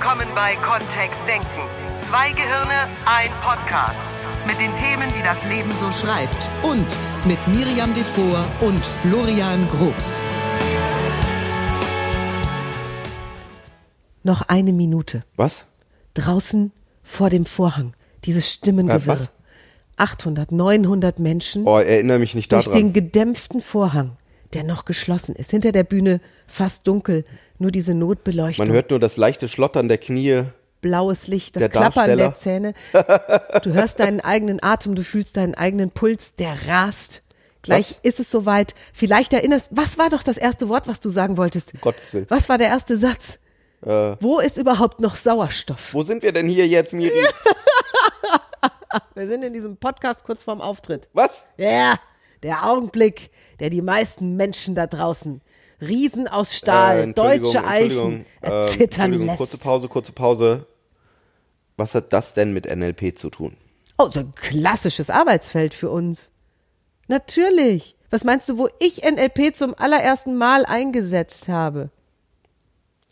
willkommen bei Kontext Denken. Zwei Gehirne, ein Podcast. Mit den Themen, die das Leben so schreibt. Und mit Miriam Devor und Florian Groß. Noch eine Minute. Was? Draußen vor dem Vorhang. Dieses Stimmengewirr. Äh, was? 800, 900 Menschen Oh, erinnere mich nicht durch daran. den gedämpften Vorhang, der noch geschlossen ist. Hinter der Bühne fast dunkel. Nur diese Notbeleuchtung. Man hört nur das leichte Schlottern der Knie. blaues Licht, das Der Klappern der. Zähne. Du hörst deinen eigenen Atem, du fühlst deinen eigenen Puls, der rast. Gleich Was? ist es soweit. Vielleicht erinnerst, was war doch das erste Wort, was du sagen wolltest? Um Gottes Willen. Was war der erste Satz? Wo ist überhaupt noch Sauerstoff? Wo sind wir denn hier jetzt, Miri? Wir sind in diesem Podcast kurz vorm Auftritt. Was? Ja, der Augenblick, der die meisten Menschen da draußen, Riesen aus Stahl, Äh, deutsche Eichen, ähm, erzittern lässt. kurze Pause, kurze Pause. Was hat das denn mit NLP zu tun? Oh, so ein klassisches Arbeitsfeld für uns. Natürlich. Was meinst du, wo ich NLP zum allerersten Mal eingesetzt habe?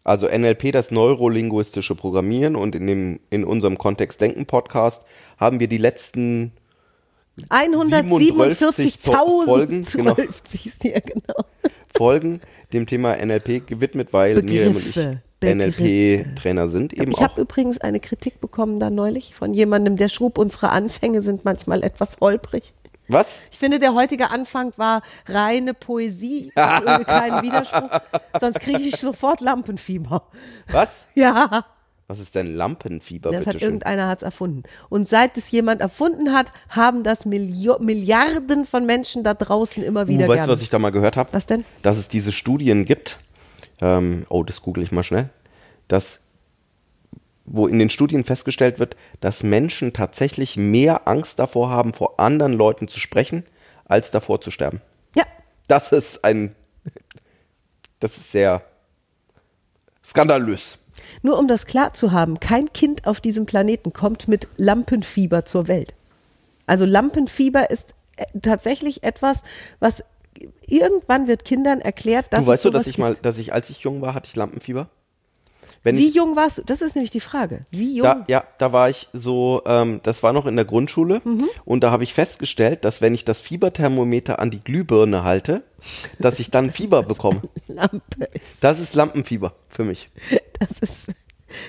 Also NLP, das neurolinguistische Programmieren und in dem in unserem Kontext Denken Podcast haben wir die letzten 147.000 Folgen, genau. 12 siehst du ja genau. Folgen dem Thema NLP gewidmet, weil Miriam und ich Begriffe, Begriffe. NLP-Trainer sind eben Ich auch. habe übrigens eine Kritik bekommen da neulich von jemandem, der schrub, unsere Anfänge sind manchmal etwas holprig. Was? Ich finde, der heutige Anfang war reine Poesie, ohne keinen Widerspruch. Sonst kriege ich sofort Lampenfieber. Was? Ja. Was ist denn Lampenfieber, Das hat bitteschön? irgendeiner hat's erfunden. Und seit es jemand erfunden hat, haben das Milio Milliarden von Menschen da draußen immer wieder Uh, weißt du, was ich da mal gehört habe? Was denn? Dass es diese Studien gibt, ähm, oh, das google ich mal schnell, dass, wo in den Studien festgestellt wird, dass Menschen tatsächlich mehr Angst davor haben, vor anderen Leuten zu sprechen, als davor zu sterben. Ja, Das ist ein, das ist sehr skandalös. Nur um das klar zu haben, kein Kind auf diesem Planeten kommt mit Lampenfieber zur Welt. Also Lampenfieber ist äh, tatsächlich etwas, was irgendwann wird Kindern erklärt, dass du weißt du, dass ich mal, dass ich, als ich jung war, hatte ich Lampenfieber? Wie jung warst du? Das ist nämlich die Frage. Wie jung? Da, ja, da war ich so, ähm, das war noch in der Grundschule Mhm. und da habe ich festgestellt, dass wenn ich das Fieberthermometer an die Glühbirne halte, dass ich dann Fieber bekomme. Lampe ist. Das ist Lampenfieber für mich. Das ist,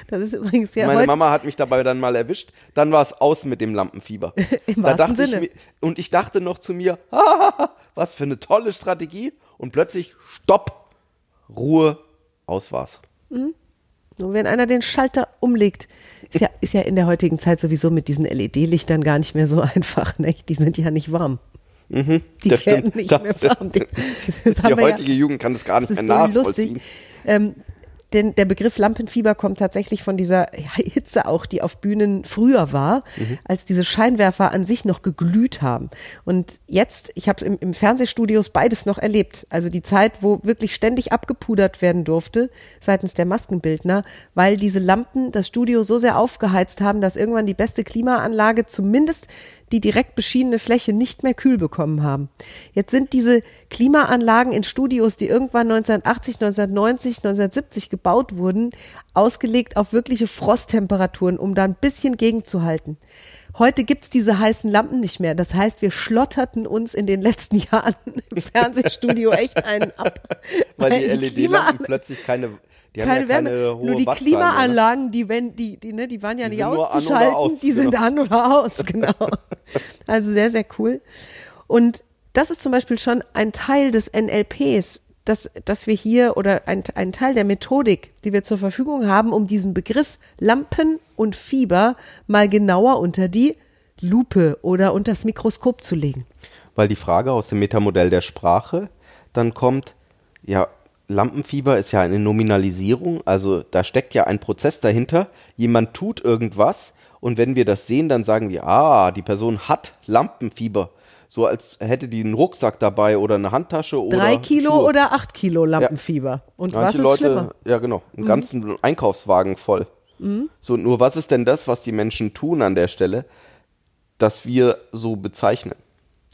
das ist übrigens ja Meine heute, Mama hat mich dabei dann mal erwischt, dann war es aus mit dem Lampenfieber. Im da wahrsten Sinne. ich mir, und ich dachte noch zu mir, "Hahaha, was für eine tolle Strategie und plötzlich Stopp, Ruhe, aus war's. Nur wenn einer den Schalter umlegt, ist ja, ist ja in der heutigen Zeit sowieso mit diesen LED-Lichtern gar nicht mehr so einfach. Ne? Die sind ja nicht warm. Die Mhm, das werden stimmt. nicht Das mehr warm. Die, Die heutige ja, Jugend kann das gar nicht das mehr so nachvollziehen. Ähm, denn der Begriff Lampenfieber kommt tatsächlich von dieser Hitze auch, die auf Bühnen früher war, Mhm. als diese Scheinwerfer an sich noch geglüht haben. Und jetzt, ich habe es im, im Fernsehstudios beides noch erlebt. Also die Zeit, wo wirklich ständig abgepudert werden durfte seitens der Maskenbildner, weil diese Lampen das Studio so sehr aufgeheizt haben, dass irgendwann die beste Klimaanlage zumindest die direkt beschienene Fläche nicht mehr kühl bekommen haben. Jetzt sind diese Klimaanlagen in Studios, die irgendwann 1980, 1990, 1970 gebaut wurden, ausgelegt auf wirkliche Frosttemperaturen, um da ein bisschen gegenzuhalten. Heute gibt's diese heißen Lampen nicht mehr. Das heißt, wir schlotterten uns in den letzten Jahren im Fernsehstudio echt einen ab. Weil die Klima- LED-Lampen plötzlich keine, die haben keine ja Wärme. keine hohe Nur die mehr, ne? Klimaanlagen, die, wenn, die, die, ne, die waren ja Die nicht sind auszuschalten, aus, die sind genau. an oder aus, genau. also sehr, sehr cool. Und das ist zum Beispiel schon ein Teil des NLPs, dass, dass wir hier oder ein, ein Teil der Methodik, die wir zur Verfügung haben, um diesen Begriff Lampen und Fieber mal genauer unter die Lupe oder unter das Mikroskop zu legen. Weil die Frage aus dem Metamodell der Sprache dann kommt, ja, Lampenfieber ist ja eine Nominalisierung, also da steckt ja ein Prozess dahinter. Jemand tut irgendwas und wenn wir das sehen, dann sagen wir, ah, die Person hat Lampenfieber. So als hätte die einen Rucksack dabei oder eine Handtasche oder Drei Kilo Schuhe. oder acht Kilo Lampenfieber. Und was Manche ist Leute, schlimmer? Mhm. ja genau, einen ganzen Einkaufswagen voll. So, nur was ist denn das, was die Menschen tun an der Stelle, dass wir so bezeichnen?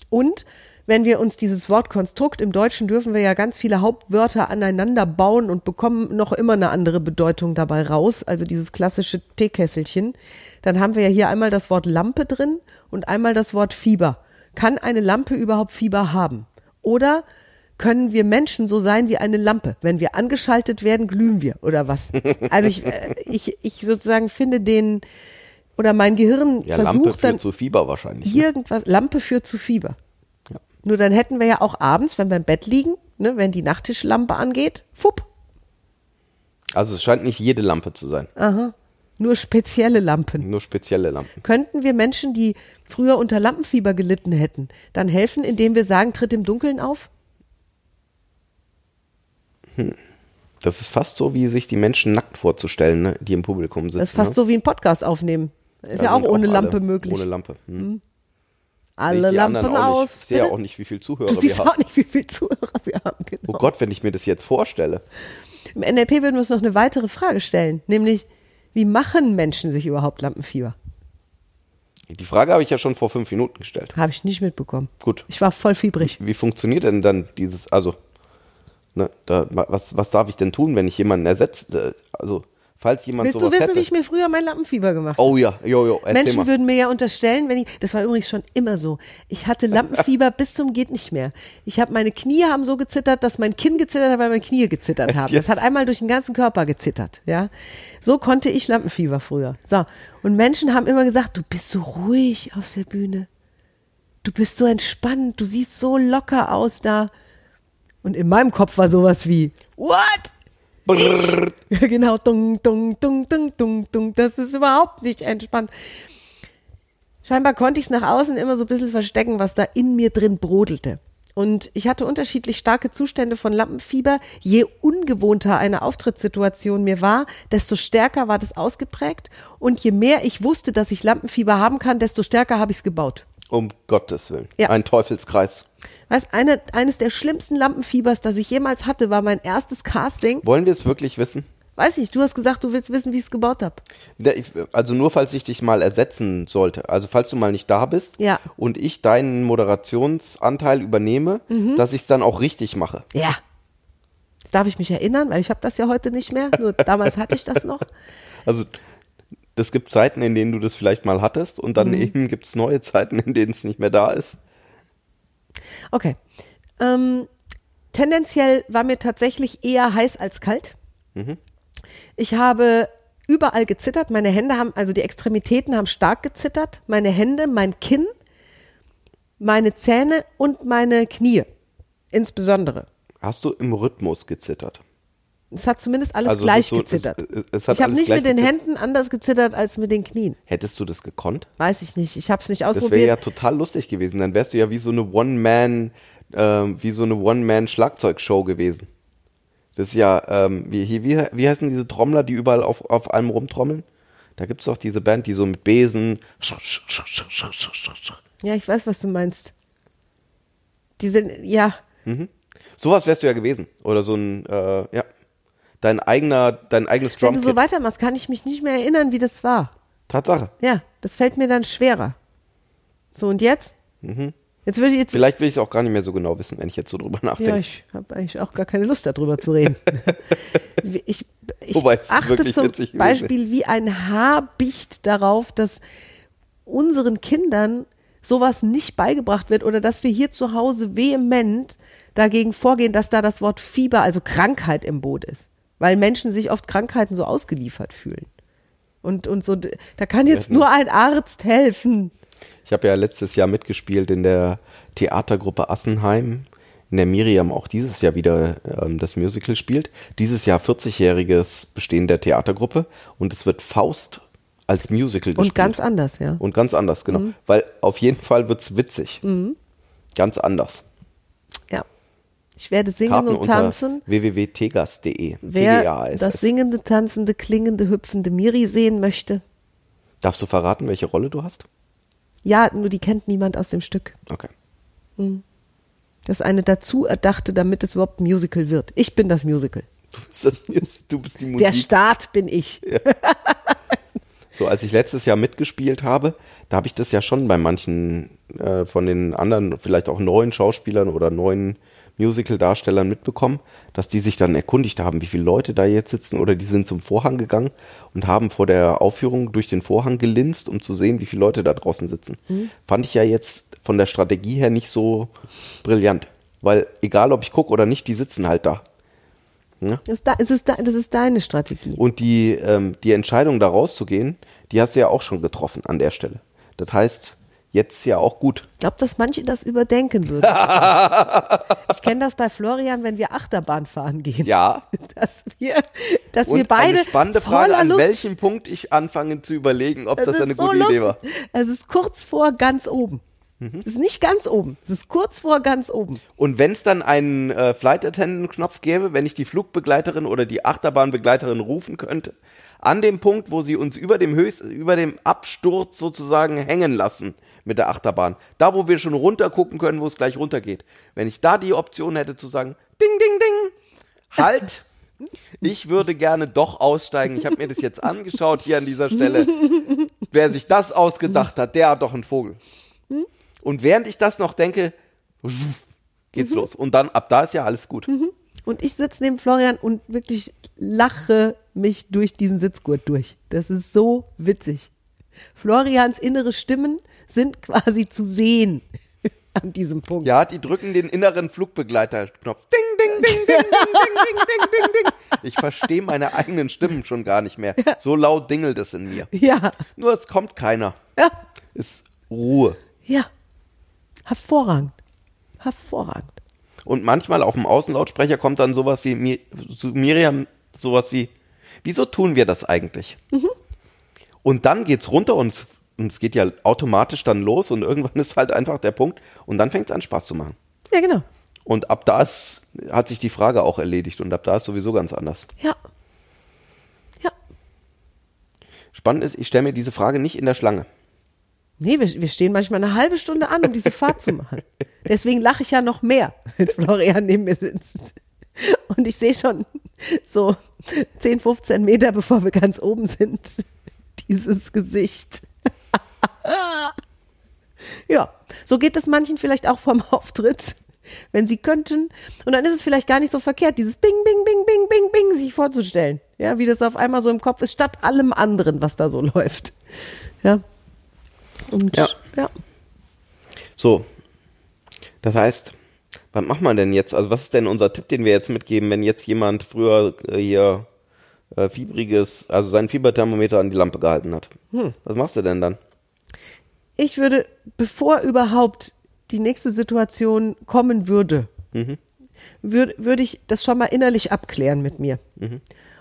Und wenn wir uns dieses Wort Konstrukt im Deutschen dürfen wir ja ganz viele Hauptwörter aneinander bauen und bekommen noch immer eine andere Bedeutung dabei raus, also dieses klassische Teekesselchen. Dann haben wir ja hier einmal das Wort Lampe drin und einmal das Wort Fieber. Kann eine Lampe überhaupt Fieber haben? Oder können wir Menschen so sein wie eine Lampe? Wenn wir angeschaltet werden, glühen wir oder was? Also ich, äh, ich, ich sozusagen finde den oder mein Gehirn Ja, Lampe versucht führt dann zu Fieber wahrscheinlich. Ne? irgendwas. Lampe führt zu Fieber. Ja. Nur dann hätten wir ja auch abends, wenn wir im Bett liegen, ne, wenn die Nachttischlampe angeht, fupp, Also es scheint nicht jede Lampe zu sein, nur spezielle Lampen. nur spezielle Lampen. Könnten wir Menschen, die früher unter Lampenfieber gelitten hätten, dann helfen, indem wir sagen, tritt im Dunkeln auf? Das ist fast so, wie sich die Menschen nackt vorzustellen, ne, die im Publikum sitzen. Das ist fast ne? so wie ein Podcast aufnehmen. Ist ja, Da auch ohne alle Lampe möglich. Ohne Lampe. Hm. Alle die Lampen aus. Ich sehe ja auch nicht, wie viel Zuhörer Du wir siehst haben. auch nicht, wie viele Zuhörer wir haben. Genau. Oh Gott, wenn ich mir das jetzt vorstelle. Im NLP würden wir uns noch eine weitere Frage stellen, nämlich, wie machen Menschen sich überhaupt Lampenfieber? Die Frage habe ich ja schon vor fünf Minuten gestellt. Habe ich nicht mitbekommen. Gut. Ich war voll fiebrig. Wie funktioniert denn dann dieses, also, ne, da, was, was darf ich denn tun, wenn ich jemanden ersetzt? äh, Also, falls jemand Willst du wissen, hätte. wie ich mir früher mein Lampenfieber gemacht habe? oh ja, jo, jo, Menschen mal. würden mir ja unterstellen, wenn ich, das war übrigens schon immer so. Ich hatte Lampenfieber bis zum geht nicht mehr. Ich habe meine Knie haben so gezittert, dass mein Kinn gezittert hat, weil meine Knie gezittert haben. Das Jetzt? hat einmal durch den ganzen Körper gezittert, ja. So konnte ich Lampenfieber früher. So. Und Menschen haben immer gesagt, du bist so ruhig auf der Bühne. Du bist so entspannt, du siehst so locker aus da. Und in meinem Kopf war sowas wie, what? Brrr. Genau, dung, dung, dung, dung, dung, dung. Das ist überhaupt nicht entspannt. Scheinbar konnte ich es nach außen immer so ein bisschen verstecken, was da in mir drin brodelte. Und ich hatte unterschiedlich starke Zustände von Lampenfieber. Je ungewohnter eine Auftrittssituation mir war, desto stärker war das ausgeprägt. Und je mehr ich wusste, dass ich Lampenfieber haben kann, desto stärker habe ich es gebaut. Um Gottes Willen. Ja. Ein Teufelskreis. Weißt, eine, eines der schlimmsten Lampenfiebers, das ich jemals hatte, war mein erstes Casting. Wollen wir es wirklich wissen? Weiß nicht, du hast gesagt, du willst wissen, wie ich es gebaut habe. Also nur falls ich dich mal ersetzen sollte, also falls du mal nicht da bist Ja. und ich deinen Moderationsanteil übernehme, Mhm. dass ich es dann auch richtig mache. Ja. Darf ich mich erinnern, weil ich habe das ja heute nicht mehr. Nur damals hatte ich das noch. Also es gibt Zeiten, in denen du das vielleicht mal hattest und Mhm. dann eben gibt es neue Zeiten, in denen es nicht mehr da ist. Okay. Ähm, tendenziell war mir tatsächlich eher heiß als kalt. Ich habe überall gezittert. Meine Hände haben, also die Extremitäten haben stark gezittert. Meine Hände, mein Kinn, meine Zähne und meine Knie. Insbesondere. Hast du im Rhythmus gezittert? Es hat zumindest alles Also es gleich so- es- gezittert. es- es ich habe nicht mit den gezittert. Händen anders gezittert als mit den Knien. Hättest du das gekonnt? Weiß ich nicht. Ich habe es nicht Das wäre ausprobiert. ja total lustig gewesen. Dann wärst du ja wie so eine One-Man, ähm, wie so eine One-Man-Schlagzeugshow gewesen. Das ist ja, ähm, wie, wie, wie heißen diese Trommler, die überall auf, auf allem rumtrommeln? Da gibt's doch diese Band, die so mit Besen. Ja, ich weiß, was du meinst. Die sind, ja, Sowas wärst du ja gewesen. Oder so ein, äh, ja. Dein eigener, dein eigenes wenn du so weitermachst, kann ich mich nicht mehr erinnern, wie das war. Tatsache. Ja, das fällt mir dann schwerer. So, und jetzt? Jetzt würde ich jetzt. Mhm. Vielleicht will ich es auch gar nicht mehr so genau wissen, wenn ich jetzt so drüber nachdenke. Ja, ich habe eigentlich auch gar keine Lust darüber zu reden. ich ich Wobei achte zum Beispiel wie ein Haarbicht darauf, dass unseren Kindern sowas nicht beigebracht wird oder dass wir hier zu Hause vehement dagegen vorgehen, dass da das Wort Fieber, also Krankheit im Boot ist. Weil Menschen sich oft Krankheiten so ausgeliefert fühlen. Und, und so, da kann jetzt nur ein Arzt helfen. Ich habe ja letztes Jahr mitgespielt in der Theatergruppe Assenheim, in der Miriam auch dieses Jahr wieder ähm, das Musical spielt. Dieses Jahr 40-jähriges Bestehen der Theatergruppe und es wird Faust als Musical gespielt. Und ganz anders, ja. Und ganz anders, genau. Weil auf jeden Fall wird's witzig. Ganz anders. Ja. Ich werde singen Karten und tanzen. www.tegas.de. Wer das singende, tanzende, klingende, hüpfende Miri sehen möchte, Darfst du verraten, welche Rolle du hast? ja, nur die kennt niemand aus dem Stück. Okay. Das ist eine dazu erdachte, damit es überhaupt ein Musical wird. Ich bin das Musical. Du bist, das, du bist die Musik. Der Start bin ich. So, als ich letztes Jahr mitgespielt habe, da habe ich das ja schon bei manchen äh, von den anderen, vielleicht auch neuen Schauspielern oder neuen Musical-Darstellern mitbekommen, dass die sich dann erkundigt haben, wie viele Leute da jetzt sitzen oder die sind zum Vorhang gegangen und haben vor der Aufführung durch den Vorhang gelinst, um zu sehen, wie viele Leute da draußen sitzen. Fand ich ja jetzt von der Strategie her nicht so brillant. Weil egal, ob ich gucke oder nicht, die sitzen halt da. Das ist, da, es ist da, das ist deine Strategie. Und die, ähm, die Entscheidung, da rauszugehen, die hast du ja auch schon getroffen an der Stelle. Das heißt, jetzt ja auch gut. Ich glaube, dass manche das überdenken würden. ich kenne das bei Florian, wenn wir Achterbahn fahren gehen. Ja. Dass wir, dass Und wir beide eine spannende Frage, an Lust, welchem Punkt ich anfange zu überlegen, ob das, ist eine so gute Idee war. lustig. Es ist kurz vor ganz oben. Mhm. Es ist nicht ganz oben. Es ist kurz vor ganz oben. Und wenn es dann einen äh, Flight Attendant Knopf gäbe, wenn ich die Flugbegleiterin oder die Achterbahnbegleiterin rufen könnte, an dem Punkt, wo sie uns über dem Höchst, über dem Absturz sozusagen hängen lassen mit der Achterbahn, da wo wir schon runter gucken können, wo es gleich runtergeht. Wenn ich da die Option hätte zu sagen, ding ding ding, halt. Ich würde gerne doch aussteigen. Ich habe mir das jetzt angeschaut hier an dieser Stelle. Wer sich das ausgedacht hat, der hat doch einen Vogel. Und während ich das noch denke, geht's los. Und dann, ab da ist ja alles gut. Und ich sitze neben Florian und wirklich lache mich durch diesen Sitzgurt durch. Das ist so witzig. Florians innere Stimmen sind quasi zu sehen an diesem Punkt. Ja, die drücken den inneren Flugbegleiterknopf. Ding, ding, ding, ding, ding, ding, ding, ding, ding, ding. Ich verstehe meine eigenen Stimmen schon gar nicht mehr. So laut dingelt es in mir. Ja, Nur es kommt keiner. ja, Ist Ruhe. ja. Hervorragend. Hervorragend. Und manchmal auf dem Außenlautsprecher kommt dann sowas wie Mi- zu Miriam, sowas wie, wieso tun wir das eigentlich? Und dann geht's runter und es, und es geht ja automatisch dann los und irgendwann ist halt einfach der Punkt und dann fängt es an Spaß zu machen. Ja, genau. Und ab da ist, hat sich die Frage auch erledigt und ab da ist sowieso ganz anders. Ja. Ja. Spannend ist, ich stelle mir diese Frage nicht in der Schlange. Nee, wir, wir stehen manchmal eine halbe Stunde an, um diese Fahrt zu machen. Deswegen lache ich ja noch mehr, wenn Florian neben mir sitzt. Und ich sehe schon so 10, 15 Meter, bevor wir ganz oben sind, dieses Gesicht. ja, so geht es manchen vielleicht auch vom Auftritt, wenn sie könnten. Und dann ist es vielleicht gar nicht so verkehrt, dieses Bing, Bing, Bing, Bing, Bing, Bing sich vorzustellen. Ja, wie das auf einmal so im Kopf ist, statt allem anderen, was da so läuft. Ja. Und Ja. ja. So, das heißt, was macht man denn jetzt? Also was ist denn unser Tipp, den wir jetzt mitgeben, wenn jetzt jemand früher äh, hier äh, fiebriges, also sein Fieberthermometer an die Lampe gehalten hat? Was machst du denn dann? Ich würde, bevor überhaupt die nächste Situation kommen würde, würde, würde ich das schon mal innerlich abklären mit mir.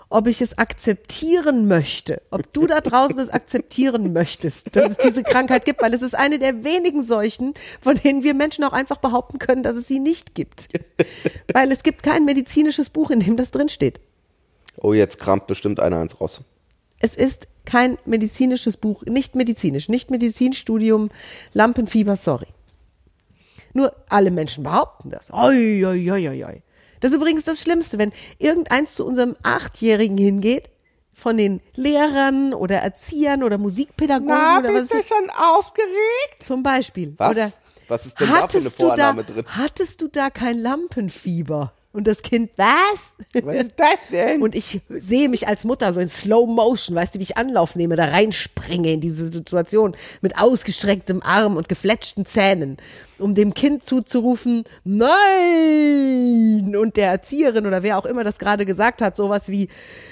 Ob ich es akzeptieren möchte, ob du da draußen es akzeptieren möchtest, dass es diese Krankheit gibt, weil es ist eine der wenigen Seuchen, von denen wir Menschen auch einfach behaupten können, dass es sie nicht gibt. Weil es gibt kein medizinisches Buch, in dem das drinsteht. Oh, jetzt kramt bestimmt einer eins raus. Es ist kein medizinisches Buch, nicht medizinisch, nicht Medizinstudium, Lampenfieber, sorry. Nur alle Menschen behaupten das. Oi, oi, oi, oi, oi. Das ist übrigens das Schlimmste, wenn irgendeins zu unserem Achtjährigen hingeht, von den Lehrern oder Erziehern oder Musikpädagogen oder was schon aufgeregt? zum Beispiel. Was? Oder Was ist denn da für eine du da, Vorannahme drin? Hattest du da kein Lampenfieber? Und das Kind, was? Was ist das denn? Und ich sehe mich als Mutter so in Slow Motion, weißt du, wie ich Anlauf nehme, da reinspringe in diese Situation mit ausgestrecktem Arm und gefletschten Zähnen, um dem Kind zuzurufen, nein! Und der Erzieherin oder wer auch immer das gerade gesagt hat, sowas wie,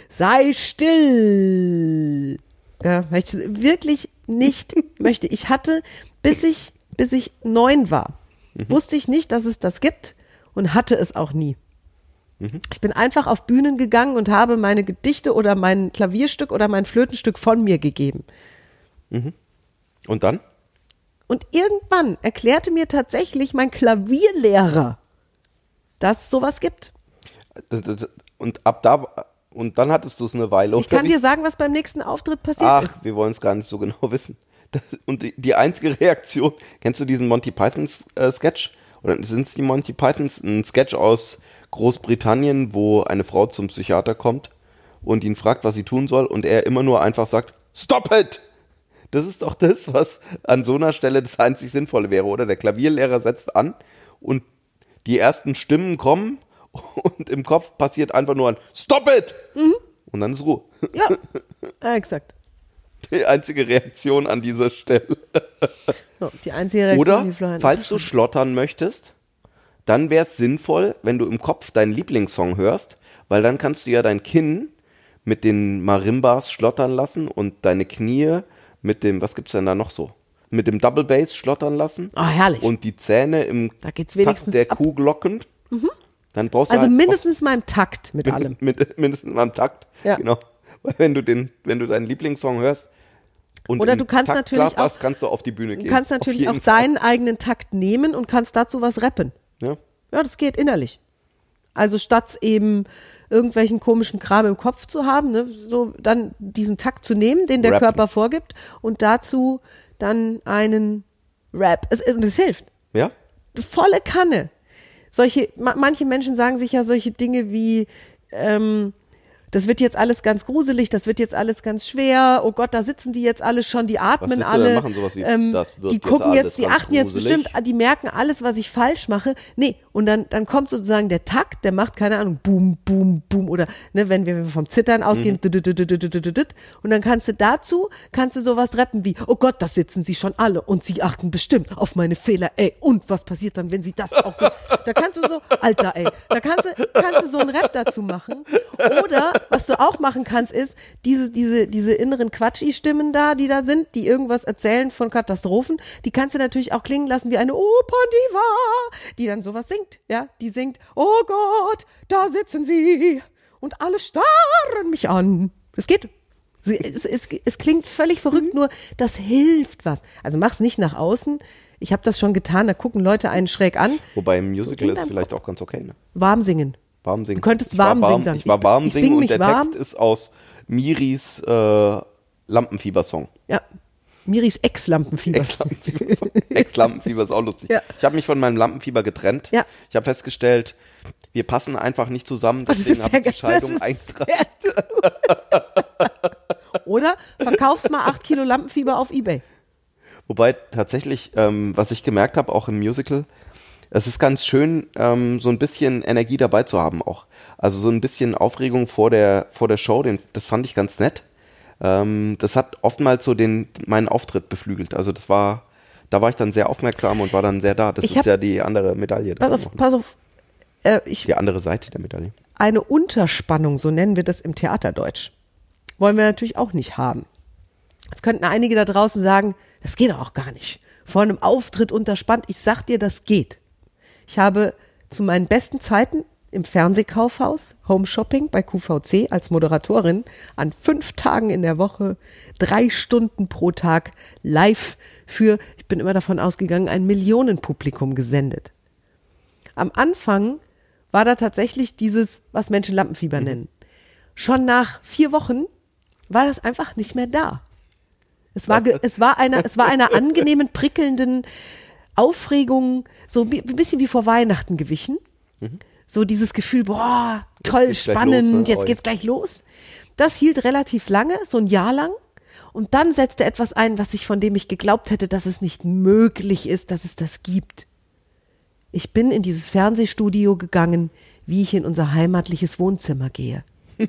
sei still! Ja, weil ich wirklich nicht möchte. Ich hatte, bis ich, bis ich neun war, wusste ich nicht, dass es das gibt und hatte es auch nie. Ich bin einfach auf Bühnen gegangen und habe meine Gedichte oder mein Klavierstück oder mein Flötenstück von mir gegeben. Und dann? Und irgendwann erklärte mir tatsächlich mein Klavierlehrer, dass es sowas gibt. Und ab da, und dann hattest du es eine Weile. Ich kann dir sagen, was beim nächsten Auftritt passiert Ach, ist. wir wollen es gar nicht so genau wissen. Das, und die, die einzige Reaktion, kennst du diesen Monty Pythons äh, Sketch? Oder sind es die Monty Pythons? Ein Sketch aus Großbritannien, wo eine Frau zum Psychiater kommt und ihn fragt, was sie tun soll und er immer nur einfach sagt, Stop it! Das ist doch das, was an so einer Stelle das einzig Sinnvolle wäre, oder? Der Klavierlehrer setzt an und die ersten Stimmen kommen und im Kopf passiert einfach nur ein Stop it! Und dann ist Ruhe. Ja, ja exakt. Die einzige Reaktion an dieser Stelle. So, die einzige Reaktion, Oder, die falls du schlottern möchtest, dann wäre es sinnvoll, wenn du im Kopf deinen Lieblingssong hörst, weil dann kannst du ja dein Kinn mit den Marimbas schlottern lassen und deine Knie mit dem, was gibt's denn da noch so? Mit dem Double Bass schlottern lassen. Ah, herrlich. Und die Zähne im Da geht's Takt wenigstens der ab. Kuhglocken. Dann brauchst du Also halt mindestens mal im Takt mit auch- allem. Mit, mit, mindestens mal im Takt. Ja. Genau. Weil wenn du den, wenn du deinen Lieblingssong hörst und Oder du kannst Takt natürlich klapperst, auch- kannst du auf die Bühne Du gehen. kannst Auf natürlich auch Fall. deinen eigenen Takt nehmen und kannst dazu was rappen. Ja. Ja, das geht innerlich. Also statt eben irgendwelchen komischen Kram im Kopf zu haben, ne, so dann diesen Takt zu nehmen, den der Rappen. Körper vorgibt und dazu dann einen Rap. Es, und es hilft. ja? Volle Kanne. Solche, ma, manche Menschen sagen sich ja solche Dinge wie, ähm, das wird jetzt alles ganz gruselig, das wird jetzt alles ganz schwer, oh Gott, da sitzen die jetzt alle schon, die atmen du alle. machen? Sowas wie, ähm, das wird die jetzt gucken alles jetzt, die achten jetzt gruselig? bestimmt, ah, die merken alles, was ich falsch mache. Nee, und dann, dann kommt sozusagen der Takt, der macht, keine Ahnung, boom, boom, boom, oder ne, wenn wir vom Zittern ausgehen, Mhm. und dann kannst du dazu, kannst du sowas rappen wie, oh Gott, das sitzen sie schon alle und sie achten bestimmt auf meine Fehler, ey, und was passiert dann, wenn sie das auch so, da kannst du so, Alter, ey, da kannst du, kannst du so einen Rap dazu machen. Oder, was du auch machen kannst, ist, diese, diese, diese inneren Quatschi-Stimmen da, die da sind, die irgendwas erzählen von Katastrophen, die kannst du natürlich auch klingen lassen wie eine Operndiva, die dann sowas singt, ja, die singt, oh Gott, da sitzen sie und alle starren mich an. Es geht. Sie- Es, es, es klingt völlig verrückt, nur das hilft was. Also mach's nicht nach außen. Ich habe das schon getan, da gucken Leute einen schräg an. Wobei im Musical in ist vielleicht auch ganz okay. Ne? Warm singen. Warm singen. Du könntest Ich war warm singen dann. Ich war Ich- warm ich singen sing und mich der warm. Text ist aus Miris äh, Lampenfieber-Song. Ja. Miris Ex-Lampenfieber. Ex-Lampenfieber. Ex-Lampenfieber ist auch lustig. Ja. Ich habe mich von meinem Lampenfieber getrennt. Ja. Ich habe festgestellt, wir passen einfach nicht zusammen. Das Deswegen ist habe ich die Scheidung eingetragen. sehr. Oder verkaufst mal acht Kilo Lampenfieber auf Ebay. Wobei tatsächlich, ähm, was ich gemerkt habe, auch im Musical, es ist ganz schön, ähm, so ein bisschen Energie dabei zu haben auch. Also so ein bisschen Aufregung vor der, vor der Show, den, das fand ich ganz nett. Ähm, das hat oftmals so den, meinen Auftritt beflügelt. Also das war, da war ich dann sehr aufmerksam und war dann sehr da. Das Ich ist ja die andere Medaille. Pass auf, pass auf. Äh, ich, Die andere Seite der Medaille. eine Unterspannung, so nennen wir das im Theaterdeutsch, wollen wir natürlich auch nicht haben. Jetzt könnten einige da draußen sagen, das geht doch auch gar nicht. Vor einem Auftritt unterspannt. Ich sag dir, das geht. Ich habe zu meinen besten Zeiten im Fernsehkaufhaus Home Shopping bei QVC als Moderatorin an fünf Tagen in der Woche, drei Stunden pro Tag live für, ich bin immer davon ausgegangen, ein Millionenpublikum gesendet. Am Anfang war da tatsächlich dieses, was Menschen Lampenfieber nennen. Schon nach vier Wochen war das einfach nicht mehr da. Es war, es war einer, es war einer angenehmen, prickelnden Aufregung, so ein bisschen wie vor Weihnachten gewichen. So dieses Gefühl, boah, toll, gleich spannend, los, ne? jetzt geht's gleich los. Das hielt relativ lange, so ein Jahr lang. Und dann setzte etwas ein, was ich, von dem ich geglaubt hätte, dass es nicht möglich ist, dass es das gibt. Ich bin in dieses Fernsehstudio gegangen, wie ich in unser heimatliches Wohnzimmer gehe.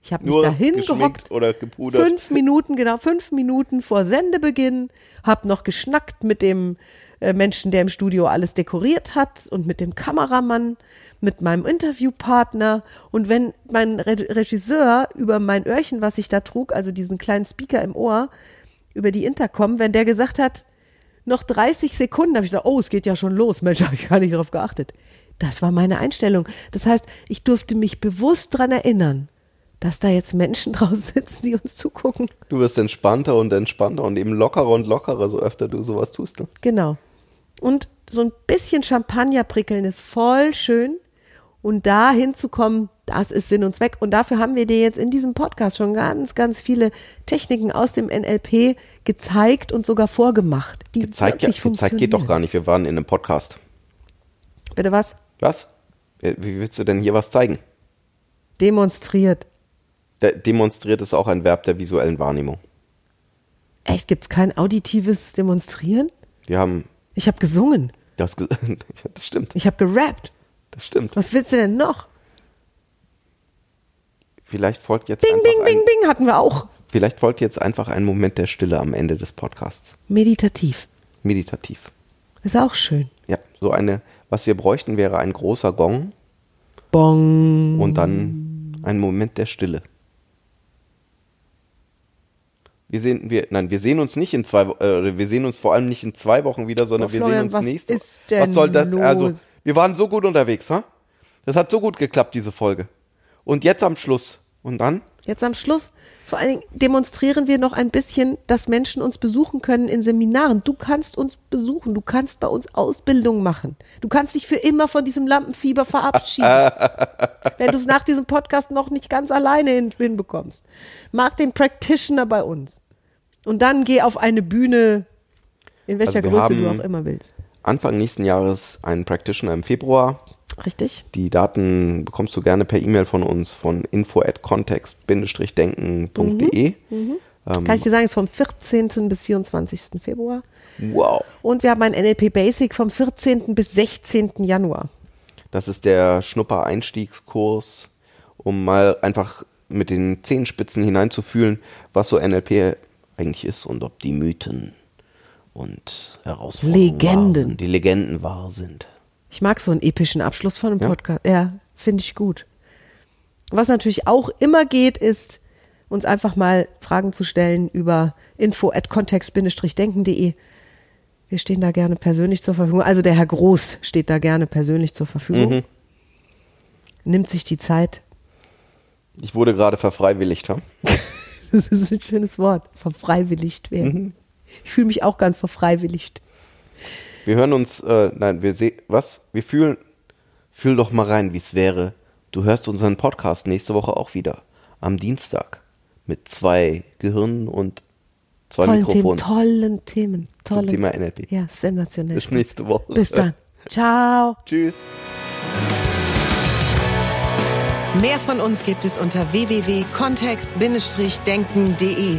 Ich habe mich dahin gehockt, oder gepudert. fünf Minuten, genau, fünf Minuten vor Sendebeginn, habe noch geschnackt mit dem äh, Menschen, der im Studio alles dekoriert hat und mit dem Kameramann, mit meinem Interviewpartner. Und wenn mein Re Regisseur über mein Öhrchen, was ich da trug, also diesen kleinen Speaker im Ohr, über die Intercom, wenn der gesagt hat, noch 30 Sekunden, habe ich gedacht, oh, es geht ja schon los. Mensch, habe ich gar nicht darauf geachtet. Das war meine Einstellung. Das heißt, ich durfte mich bewusst dran erinnern, dass da jetzt Menschen draußen sitzen, die uns zugucken. Du wirst entspannter und entspannter und eben lockerer und lockerer, so öfter du sowas tust. Ne? Genau. Und so ein bisschen Champagner prickeln ist voll schön. Und da hinzukommen, das ist Sinn und Zweck. Und dafür haben wir dir jetzt in diesem Podcast schon ganz, ganz viele Techniken aus dem NLP gezeigt und sogar vorgemacht, die Gezeigt, ja, wirklich funktionieren. gezeigt geht doch gar nicht. Wir waren in einem Podcast. Bitte was? Was? Wie wie willst du denn hier was zeigen? Demonstriert. Der demonstriert ist auch ein Verb der visuellen Wahrnehmung. Echt, gibt's kein auditives Demonstrieren? Wir haben Ich habe gesungen. das, das stimmt, Ich habe gerappt. Das stimmt. Was willst du denn noch? Vielleicht folgt jetzt Bing, einfach bing, bing, bing hatten wir auch. Vielleicht folgt jetzt einfach ein Moment der Stille am Ende des Podcasts. Meditativ. Meditativ. Ist auch schön. Ja, so eine, was wir bräuchten, wäre ein großer Gong Bong. und dann ein Moment der Stille. Wir sehen, wir, nein, wir sehen uns nicht in zwei, äh, wir sehen uns vor allem nicht in zwei Wochen wieder, sondern Oh, wir Florian, sehen uns was nächste. ist denn was soll das? los? Also, wir waren so gut unterwegs, ha? Das hat so gut geklappt, diese Folge. Und jetzt am Schluss. Und dann? Jetzt am Schluss, vor allen Dingen demonstrieren wir noch ein bisschen, dass Menschen uns besuchen können in Seminaren. Du kannst uns besuchen, du kannst bei uns Ausbildung machen. Du kannst dich für immer von diesem Lampenfieber verabschieden. wenn du es nach diesem Podcast noch nicht ganz alleine hin, hinbekommst. Mach den Practitioner bei uns. Und dann geh auf eine Bühne, in welcher Also Größe du auch immer willst. Anfang nächsten Jahres einen Practitioner im Februar. Richtig? Die Daten bekommst du gerne per E-Mail von uns von info at context-denken.de. Mhm. Ähm, Kann ich dir sagen, ist vom 14. bis 24. Februar. wow. Und wir haben ein NLP Basic vom 14. bis 16. Januar. Das ist der Schnupper-Einstiegskurs, um mal einfach mit den Zehenspitzen hineinzufühlen, was so NLP eigentlich ist und ob die Mythen und Herausforderungen Legenden. sind, die Legenden wahr sind. Ich mag so einen epischen Abschluss von einem Ja. Podcast. Ja, finde ich gut. Was natürlich auch immer geht, ist, uns einfach mal Fragen zu stellen über info at kontext-denken.de. Wir stehen da gerne persönlich zur Verfügung. Also der Herr Groß steht da gerne persönlich zur Verfügung. Mhm. Nimmt sich die Zeit. Ich wurde gerade verfreiwilligt. Ha? Das ist ein schönes Wort. Verfreiwilligt werden. Mhm. Ich fühle mich auch ganz verfreiwilligt. Wir hören uns, äh, nein, wir sehen, was? Wir fühlen, fühl doch mal rein, wie es wäre. Du hörst unseren Podcast nächste Woche auch wieder. Am Dienstag. Mit zwei Gehirnen und zwei Tollen Themen, Mikrofonen. tollen Themen. Zum Tollen Thema NLP. Ja, sensationell. Bis nächste Woche. Bis dann. Ciao. Tschüss. Mehr von uns gibt es unter www.kontext-denken.de.